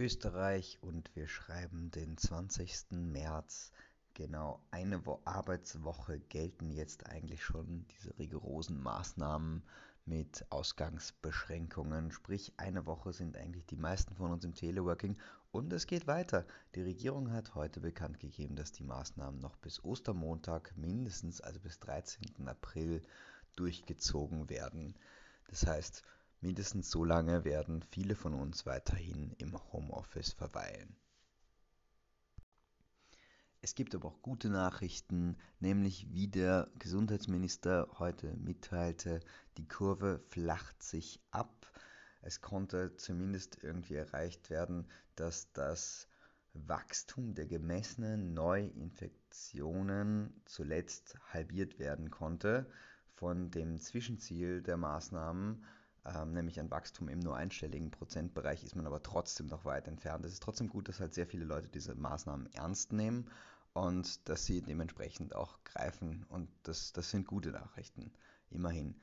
Österreich und wir schreiben den 20. März. Genau eine Wo Arbeitswoche gelten jetzt eigentlich schon diese rigorosen Maßnahmen mit Ausgangsbeschränkungen. Sprich, eine Woche sind eigentlich die meisten von uns im Teleworking und es geht weiter. Die Regierung hat heute bekannt gegeben, dass die Maßnahmen noch bis Ostermontag mindestens, also bis 13. April, durchgezogen werden. Das heißt, Mindestens so lange werden viele von uns weiterhin im Homeoffice verweilen. Es gibt aber auch gute Nachrichten, nämlich wie der Gesundheitsminister heute mitteilte, die Kurve flacht sich ab. Es konnte zumindest irgendwie erreicht werden, dass das Wachstum der gemessenen Neuinfektionen zuletzt halbiert werden konnte von dem Zwischenziel der Maßnahmen ähm, nämlich ein Wachstum im nur einstelligen Prozentbereich, ist man aber trotzdem noch weit entfernt. Es ist trotzdem gut, dass halt sehr viele Leute diese Maßnahmen ernst nehmen und dass sie dementsprechend auch greifen. Und das, das sind gute Nachrichten, immerhin.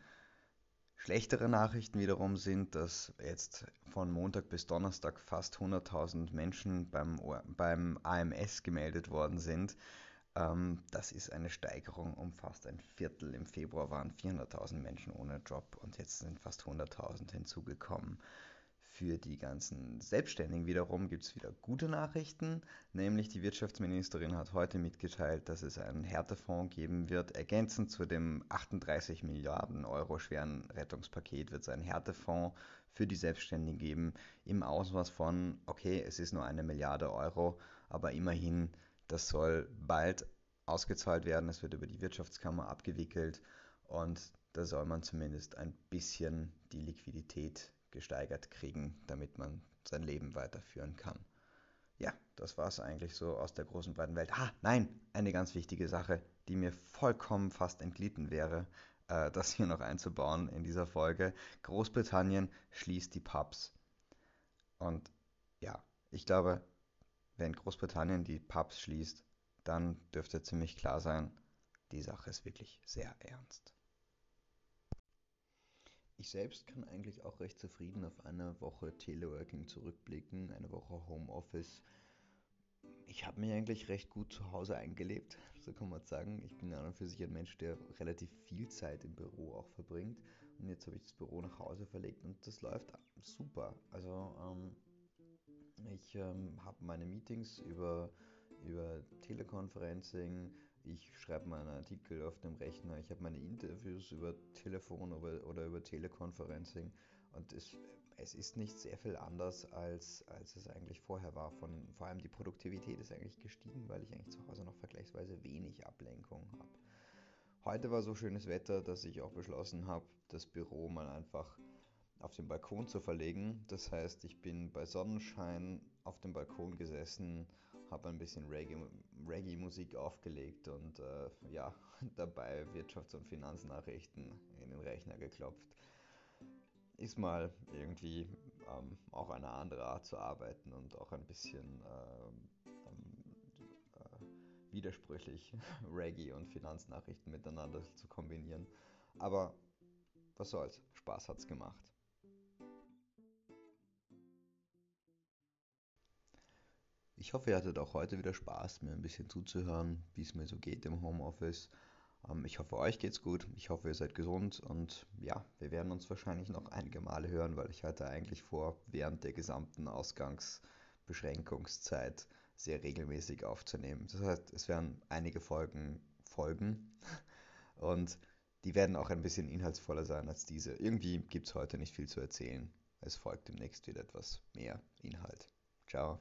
Schlechtere Nachrichten wiederum sind, dass jetzt von Montag bis Donnerstag fast 100.000 Menschen beim, beim AMS gemeldet worden sind. Ähm, das ist eine Steigerung um fast ein Viertel. Im Februar waren 400.000 Menschen ohne Job und jetzt sind fast 100.000 hinzugekommen. Für die ganzen Selbstständigen wiederum gibt es wieder gute Nachrichten, nämlich die Wirtschaftsministerin hat heute mitgeteilt, dass es einen Härtefonds geben wird. Ergänzend zu dem 38 Milliarden Euro schweren Rettungspaket wird es einen Härtefonds für die Selbstständigen geben im Ausmaß von, okay, es ist nur eine Milliarde Euro, aber immerhin das soll bald ausgezahlt werden. Es wird über die Wirtschaftskammer abgewickelt und da soll man zumindest ein bisschen die Liquidität gesteigert kriegen, damit man sein Leben weiterführen kann. Ja, das war es eigentlich so aus der großen breiten Welt. Ah, nein, eine ganz wichtige Sache, die mir vollkommen fast entglitten wäre, äh, das hier noch einzubauen in dieser Folge. Großbritannien schließt die Pubs. Und ja, ich glaube, wenn Großbritannien die Pubs schließt, dann dürfte ziemlich klar sein, die Sache ist wirklich sehr ernst. Ich selbst kann eigentlich auch recht zufrieden auf eine Woche Teleworking zurückblicken, eine Woche Homeoffice. Ich habe mich eigentlich recht gut zu Hause eingelebt, so kann man sagen. Ich bin an und für sich ein Mensch, der relativ viel Zeit im Büro auch verbringt. Und jetzt habe ich das Büro nach Hause verlegt und das läuft super. Also ähm, ich ähm, habe meine Meetings über, über Teleconferencing, ich schreibe meine Artikel auf dem Rechner, ich habe meine Interviews über Telefon oder, oder über Teleconferencing und es, es ist nicht sehr viel anders, als, als es eigentlich vorher war. Von, vor allem die Produktivität ist eigentlich gestiegen, weil ich eigentlich zu Hause noch vergleichsweise wenig Ablenkung habe. Heute war so schönes Wetter, dass ich auch beschlossen habe, das Büro mal einfach auf den Balkon zu verlegen. Das heißt, ich bin bei Sonnenschein auf dem Balkon gesessen, habe ein bisschen Reggae-Musik aufgelegt und äh, ja, dabei Wirtschafts- und Finanznachrichten in den Rechner geklopft. Ist mal irgendwie ähm, auch eine andere Art zu arbeiten und auch ein bisschen äh, äh, widersprüchlich Reggae und Finanznachrichten miteinander zu kombinieren. Aber was soll's, Spaß hat's gemacht. Ich hoffe, ihr hattet auch heute wieder Spaß, mir ein bisschen zuzuhören, wie es mir so geht im Homeoffice. Ähm, ich hoffe, euch geht's gut. Ich hoffe, ihr seid gesund und ja, wir werden uns wahrscheinlich noch einige Male hören, weil ich hatte eigentlich vor, während der gesamten Ausgangsbeschränkungszeit sehr regelmäßig aufzunehmen. Das heißt, es werden einige Folgen folgen und die werden auch ein bisschen inhaltsvoller sein als diese. Irgendwie gibt es heute nicht viel zu erzählen. Es folgt demnächst wieder etwas mehr Inhalt. Ciao.